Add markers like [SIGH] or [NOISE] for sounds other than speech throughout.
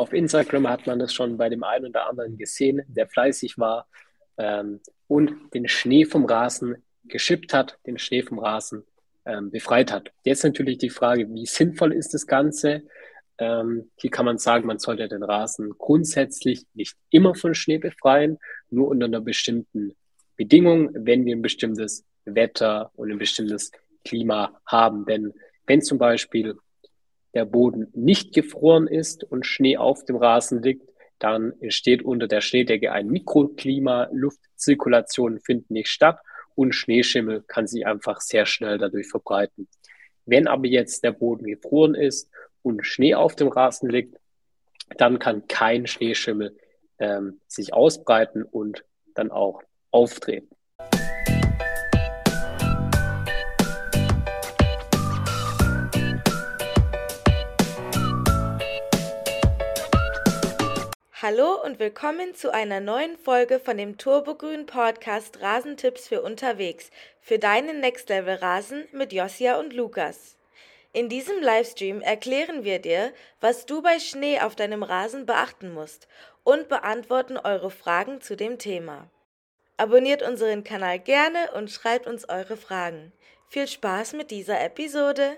auf Instagram hat man das schon bei dem einen oder anderen gesehen, der fleißig war ähm, und den Schnee vom Rasen geschippt hat, den Schnee vom Rasen ähm, befreit hat. Jetzt natürlich die Frage, wie sinnvoll ist das Ganze? Ähm, hier kann man sagen, man sollte den Rasen grundsätzlich nicht immer von Schnee befreien, nur unter einer bestimmten Bedingung, wenn wir ein bestimmtes Wetter und ein bestimmtes Klima haben. Denn wenn zum Beispiel der Boden nicht gefroren ist und Schnee auf dem Rasen liegt, dann entsteht unter der Schneedecke ein Mikroklima, Luftzirkulation findet nicht statt und Schneeschimmel kann sich einfach sehr schnell dadurch verbreiten. Wenn aber jetzt der Boden gefroren ist und Schnee auf dem Rasen liegt, dann kann kein Schneeschimmel ähm, sich ausbreiten und dann auch auftreten. Hallo und willkommen zu einer neuen Folge von dem Turbogrün Podcast Rasentipps für unterwegs für deinen Next Level Rasen mit Josia und Lukas. In diesem Livestream erklären wir dir, was du bei Schnee auf deinem Rasen beachten musst und beantworten eure Fragen zu dem Thema. Abonniert unseren Kanal gerne und schreibt uns eure Fragen. Viel Spaß mit dieser Episode!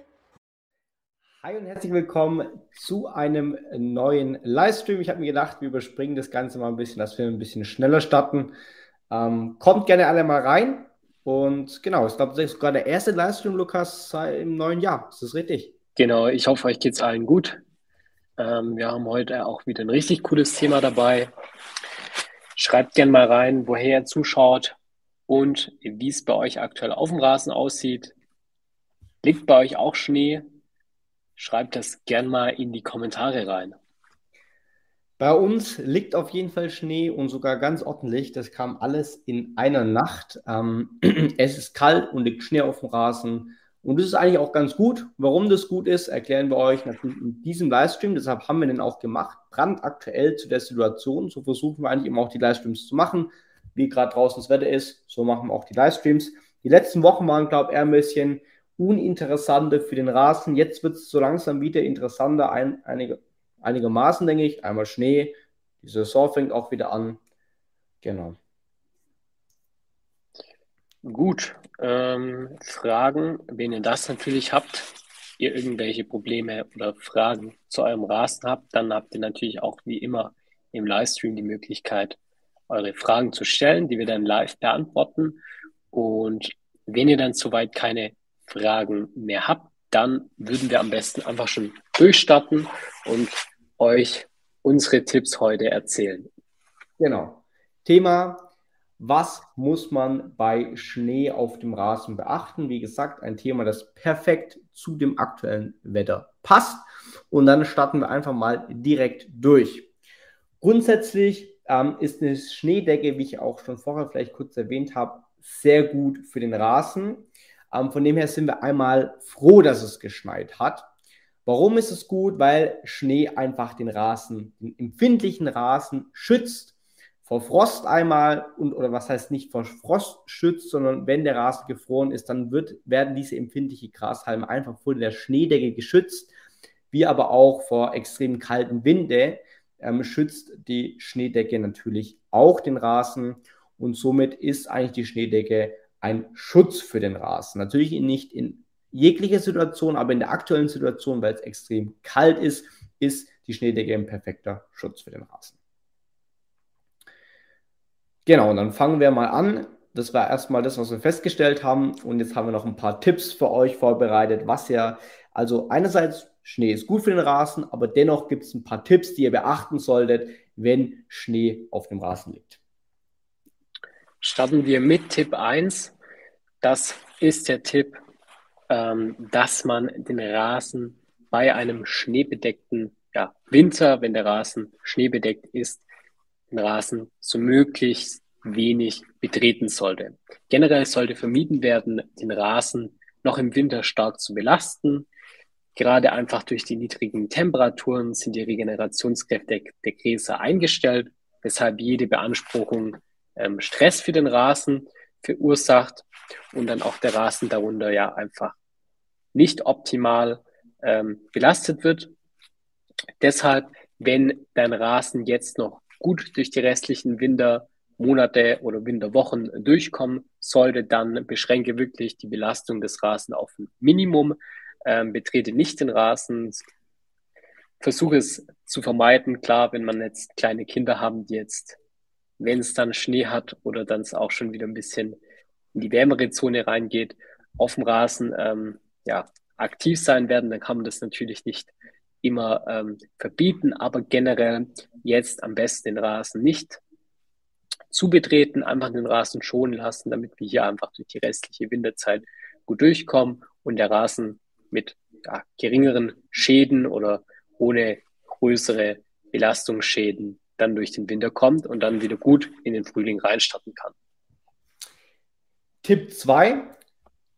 Hi und herzlich willkommen zu einem neuen Livestream. Ich habe mir gedacht, wir überspringen das Ganze mal ein bisschen, dass wir ein bisschen schneller starten. Ähm, kommt gerne alle mal rein. Und genau, ich glaube, das ist sogar der erste Livestream, Lukas, im neuen Jahr. Ist das richtig? Genau, ich hoffe, euch geht es allen gut. Ähm, wir haben heute auch wieder ein richtig cooles Thema dabei. Schreibt gerne mal rein, woher ihr zuschaut und wie es bei euch aktuell auf dem Rasen aussieht. Liegt bei euch auch Schnee? Schreibt das gern mal in die Kommentare rein. Bei uns liegt auf jeden Fall Schnee und sogar ganz ordentlich. Das kam alles in einer Nacht. Ähm, [CLEARS THROAT] es ist kalt und liegt Schnee auf dem Rasen. Und das ist eigentlich auch ganz gut. Warum das gut ist, erklären wir euch natürlich in diesem Livestream. Deshalb haben wir den auch gemacht. Brandaktuell zu der Situation. So versuchen wir eigentlich immer auch die Livestreams zu machen. Wie gerade draußen das Wetter ist, so machen wir auch die Livestreams. Die letzten Wochen waren, glaube ich, eher ein bisschen uninteressanter für den Rasen. Jetzt wird es so langsam wieder interessanter, ein, einige, einigermaßen, denke ich. Einmal Schnee, die Saison fängt auch wieder an. Genau. Gut, ähm, Fragen, wenn ihr das natürlich habt, ihr irgendwelche Probleme oder Fragen zu eurem Rasen habt, dann habt ihr natürlich auch wie immer im Livestream die Möglichkeit, eure Fragen zu stellen, die wir dann live beantworten. Und wenn ihr dann soweit keine Fragen mehr habt, dann würden wir am besten einfach schon durchstarten und euch unsere Tipps heute erzählen. Genau. Thema, was muss man bei Schnee auf dem Rasen beachten? Wie gesagt, ein Thema, das perfekt zu dem aktuellen Wetter passt. Und dann starten wir einfach mal direkt durch. Grundsätzlich ähm, ist eine Schneedecke, wie ich auch schon vorher vielleicht kurz erwähnt habe, sehr gut für den Rasen. Ähm, von dem her sind wir einmal froh, dass es geschneit hat. Warum ist es gut? Weil Schnee einfach den Rasen, den empfindlichen Rasen schützt vor Frost einmal und oder was heißt nicht vor Frost schützt, sondern wenn der Rasen gefroren ist, dann wird, werden diese empfindlichen Grashalme einfach vor der Schneedecke geschützt, wie aber auch vor extrem kalten Winde ähm, schützt die Schneedecke natürlich auch den Rasen und somit ist eigentlich die Schneedecke ein Schutz für den Rasen. Natürlich nicht in jeglicher Situation, aber in der aktuellen Situation, weil es extrem kalt ist, ist die Schneedecke ein perfekter Schutz für den Rasen. Genau, und dann fangen wir mal an. Das war erstmal das, was wir festgestellt haben. Und jetzt haben wir noch ein paar Tipps für euch vorbereitet, was ja, also einerseits Schnee ist gut für den Rasen, aber dennoch gibt es ein paar Tipps, die ihr beachten solltet, wenn Schnee auf dem Rasen liegt. Starten wir mit Tipp 1. Das ist der Tipp, ähm, dass man den Rasen bei einem schneebedeckten ja, Winter, wenn der Rasen schneebedeckt ist, den Rasen so möglichst wenig betreten sollte. Generell sollte vermieden werden, den Rasen noch im Winter stark zu belasten. Gerade einfach durch die niedrigen Temperaturen sind die Regenerationskräfte der Gräser eingestellt, weshalb jede Beanspruchung ähm, Stress für den Rasen verursacht und dann auch der Rasen darunter ja einfach nicht optimal ähm, belastet wird. Deshalb wenn dein Rasen jetzt noch gut durch die restlichen Wintermonate oder Winterwochen durchkommen sollte, dann beschränke wirklich die Belastung des Rasen auf ein Minimum, ähm, betrete nicht den Rasen, versuche es zu vermeiden. Klar, wenn man jetzt kleine Kinder haben, die jetzt, wenn es dann Schnee hat oder dann es auch schon wieder ein bisschen in die wärmere Zone reingeht, auf dem Rasen ähm, ja, aktiv sein werden, dann kann man das natürlich nicht immer ähm, verbieten, aber generell jetzt am besten den Rasen nicht zu betreten, einfach den Rasen schonen lassen, damit wir hier einfach durch die restliche Winterzeit gut durchkommen und der Rasen mit ja, geringeren Schäden oder ohne größere Belastungsschäden dann durch den Winter kommt und dann wieder gut in den Frühling reinstarten kann. Tipp 2,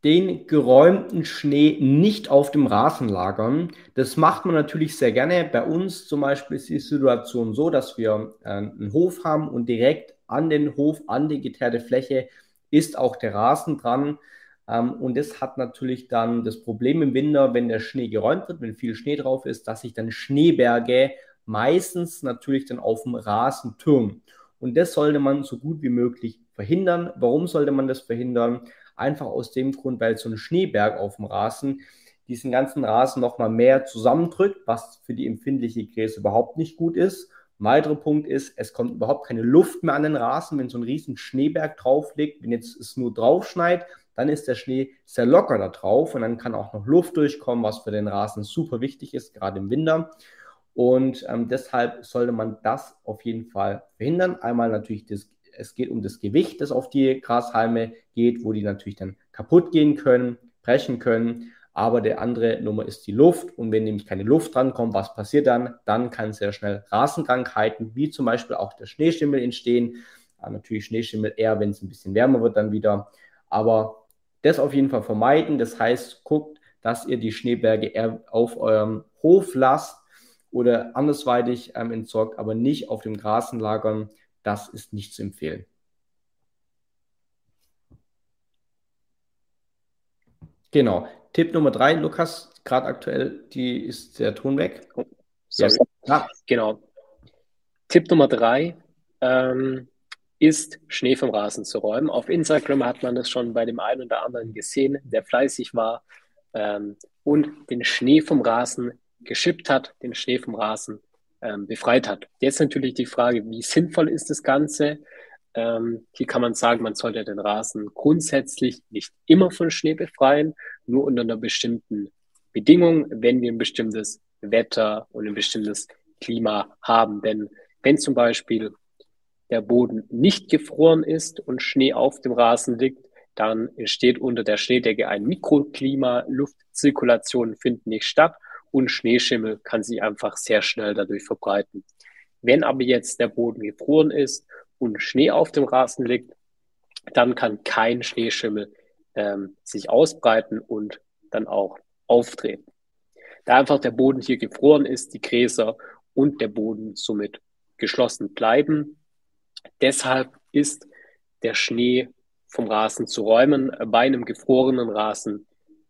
den geräumten Schnee nicht auf dem Rasen lagern. Das macht man natürlich sehr gerne. Bei uns zum Beispiel ist die Situation so, dass wir äh, einen Hof haben und direkt an den Hof, an die geteerte Fläche ist auch der Rasen dran. Ähm, und das hat natürlich dann das Problem im Winter, wenn der Schnee geräumt wird, wenn viel Schnee drauf ist, dass sich dann Schneeberge meistens natürlich dann auf dem Rasen türmen. Und das sollte man so gut wie möglich verhindern. Warum sollte man das verhindern? Einfach aus dem Grund, weil so ein Schneeberg auf dem Rasen diesen ganzen Rasen nochmal mehr zusammendrückt, was für die empfindliche Gräse überhaupt nicht gut ist. Ein weiterer Punkt ist, es kommt überhaupt keine Luft mehr an den Rasen, wenn so ein riesen Schneeberg drauf liegt. Wenn jetzt es nur drauf schneit, dann ist der Schnee sehr locker da drauf und dann kann auch noch Luft durchkommen, was für den Rasen super wichtig ist, gerade im Winter. Und ähm, deshalb sollte man das auf jeden Fall verhindern. Einmal natürlich das es geht um das Gewicht, das auf die Grashalme geht, wo die natürlich dann kaputt gehen können, brechen können. Aber der andere Nummer ist die Luft. Und wenn nämlich keine Luft drankommt, was passiert dann? Dann kann sehr schnell Rasenkrankheiten, wie zum Beispiel auch der Schneeschimmel entstehen. Ja, natürlich Schneeschimmel eher, wenn es ein bisschen wärmer wird, dann wieder. Aber das auf jeden Fall vermeiden. Das heißt, guckt, dass ihr die Schneeberge eher auf eurem Hof lasst oder andersweitig ähm, entsorgt, aber nicht auf dem Grasen lagern, das ist nicht zu empfehlen. Genau. Tipp Nummer drei, Lukas, gerade aktuell, die ist der Ton weg. Oh, ja, genau. Tipp Nummer drei ähm, ist, Schnee vom Rasen zu räumen. Auf Instagram hat man das schon bei dem einen oder anderen gesehen, der fleißig war ähm, und den Schnee vom Rasen geschippt hat, den Schnee vom Rasen ähm, befreit hat. Jetzt natürlich die Frage, wie sinnvoll ist das Ganze? Ähm, hier kann man sagen, man sollte den Rasen grundsätzlich nicht immer von Schnee befreien, nur unter einer bestimmten Bedingung, wenn wir ein bestimmtes Wetter und ein bestimmtes Klima haben. Denn wenn zum Beispiel der Boden nicht gefroren ist und Schnee auf dem Rasen liegt, dann entsteht unter der Schneedecke ein Mikroklima, Luftzirkulation findet nicht statt und Schneeschimmel kann sich einfach sehr schnell dadurch verbreiten. Wenn aber jetzt der Boden gefroren ist und Schnee auf dem Rasen liegt, dann kann kein Schneeschimmel ähm, sich ausbreiten und dann auch auftreten. Da einfach der Boden hier gefroren ist, die Gräser und der Boden somit geschlossen bleiben. Deshalb ist der Schnee vom Rasen zu räumen. Bei einem gefrorenen Rasen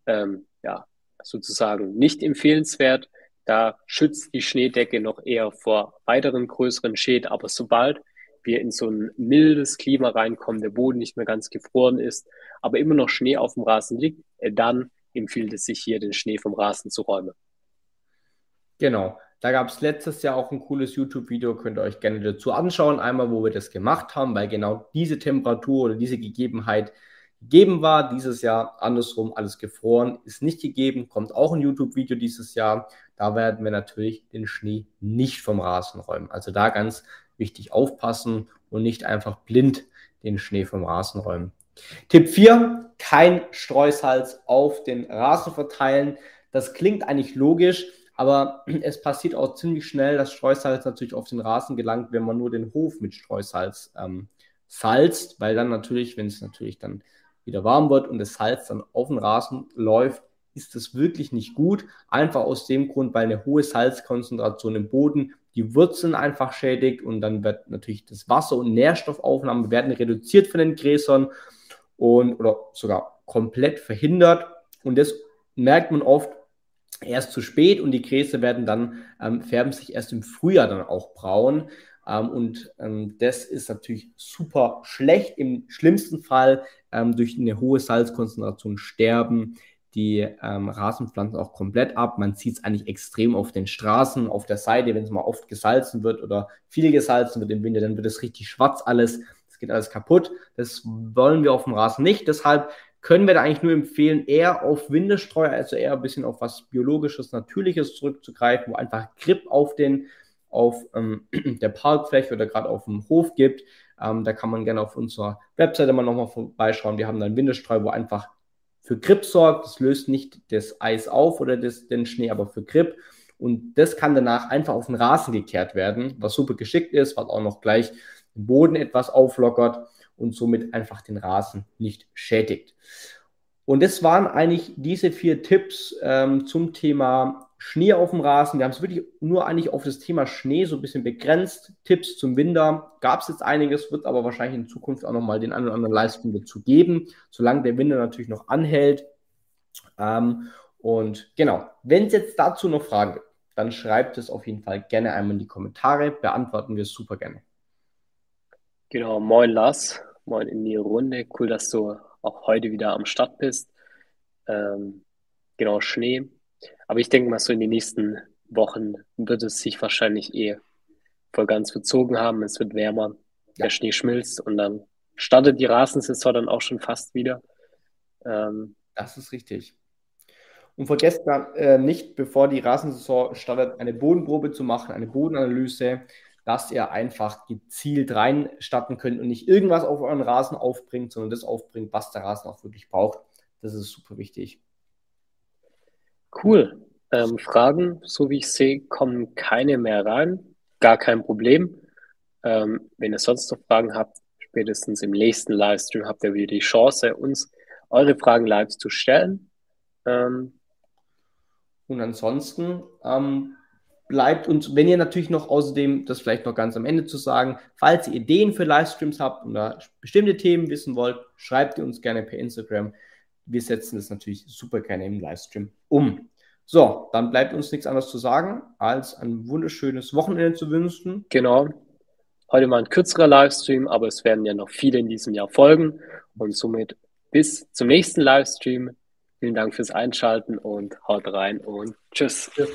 ähm, ja, sozusagen nicht empfehlenswert. Da schützt die Schneedecke noch eher vor weiteren größeren Schäden. Aber sobald wir in so ein mildes Klima reinkommen, der Boden nicht mehr ganz gefroren ist, aber immer noch Schnee auf dem Rasen liegt, äh, dann empfiehlt es sich hier, den Schnee vom Rasen zu räumen. Genau. Da gab es letztes Jahr auch ein cooles YouTube-Video, könnt ihr euch gerne dazu anschauen. Einmal, wo wir das gemacht haben, weil genau diese Temperatur oder diese Gegebenheit gegeben war. Dieses Jahr andersrum alles gefroren, ist nicht gegeben. Kommt auch ein YouTube-Video dieses Jahr. Da werden wir natürlich den Schnee nicht vom Rasen räumen. Also da ganz wichtig aufpassen und nicht einfach blind den Schnee vom Rasen räumen. Tipp 4, kein Streusalz auf den Rasen verteilen. Das klingt eigentlich logisch, aber [CLEARS THROAT] es passiert auch ziemlich schnell, dass Streusalz natürlich auf den Rasen gelangt, wenn man nur den Hof mit Streusalz ähm, salzt, weil dann natürlich, wenn es natürlich dann wieder warm wird und das Salz dann auf den Rasen läuft, ist das wirklich nicht gut. Einfach aus dem Grund, weil eine hohe Salzkonzentration im Boden die Wurzeln einfach schädigt und dann wird natürlich das Wasser- und Nährstoffaufnahme werden reduziert von den Gräsern und oder sogar komplett verhindert. Und das merkt man oft, erst zu spät und die Gräser werden dann, ähm, färben sich erst im Frühjahr dann auch braun. Ähm, und ähm, das ist natürlich super schlecht. Im schlimmsten Fall ähm, durch eine hohe Salzkonzentration sterben die ähm, Rasenpflanzen auch komplett ab. Man sieht es eigentlich extrem auf den Straßen, auf der Seite, wenn es mal oft gesalzen wird oder viel gesalzen wird im Winter, dann wird es richtig schwarz alles. Es geht alles kaputt. Das wollen wir auf dem Rasen nicht. Deshalb können wir da eigentlich nur empfehlen, eher auf Windestreu, also eher ein bisschen auf was Biologisches, Natürliches zurückzugreifen, wo einfach Grip auf den, auf ähm, [CLEARS THROAT] der Parkfläche oder gerade auf dem Hof gibt. Ähm, da kann man gerne auf unserer Webseite mal nochmal vorbeischauen. Wir haben dann Windestreu, wo einfach für Grip sorgt. Das löst nicht das Eis auf oder das, den Schnee, aber für Grip. Und das kann danach einfach auf den Rasen gekehrt werden, was super geschickt ist, was auch noch gleich den Boden etwas auflockert und somit einfach den Rasen nicht schädigt. Und das waren eigentlich diese vier Tipps ähm, zum Thema Schnee auf dem Rasen. Wir haben es wirklich nur eigentlich auf das Thema Schnee so ein bisschen begrenzt. Tipps zum Winter gab es jetzt einiges, wird aber wahrscheinlich in Zukunft auch nochmal den einen oder anderen Livestream dazu geben, solange der Winter natürlich noch anhält. Ähm, und genau, wenn es jetzt dazu noch Fragen gibt, dann schreibt es auf jeden Fall gerne einmal in die Kommentare, beantworten wir es super gerne. Genau, moin Lars, moin in die Runde. Cool, dass du auch heute wieder am Start bist. Ähm, genau, Schnee. Aber ich denke mal, so in den nächsten Wochen wird es sich wahrscheinlich eh voll ganz verzogen haben. Es wird wärmer, der Schnee schmilzt und dann startet die Rasensaison dann auch schon fast wieder. Ähm, das ist richtig. Und vergesst äh, nicht, bevor die Rasensaison startet, eine Bodenprobe zu machen, eine Bodenanalyse dass ihr einfach gezielt reinstarten könnt und nicht irgendwas auf euren Rasen aufbringt, sondern das aufbringt, was der Rasen auch wirklich braucht. Das ist super wichtig. Cool. Ähm, Fragen, so wie ich sehe, kommen keine mehr rein. Gar kein Problem. Ähm, wenn ihr sonst noch Fragen habt, spätestens im nächsten Livestream habt ihr wieder die Chance, uns eure Fragen live zu stellen. Ähm, und ansonsten ähm, bleibt uns, wenn ihr natürlich noch außerdem, das vielleicht noch ganz am Ende zu sagen, falls ihr Ideen für Livestreams habt oder bestimmte Themen wissen wollt, schreibt ihr uns gerne per Instagram. Wir setzen das natürlich super gerne im Livestream um. So, dann bleibt uns nichts anderes zu sagen, als ein wunderschönes Wochenende zu wünschen. Genau. Heute mal ein kürzerer Livestream, aber es werden ja noch viele in diesem Jahr folgen. Und somit bis zum nächsten Livestream. Vielen Dank fürs Einschalten und haut rein und tschüss. tschüss.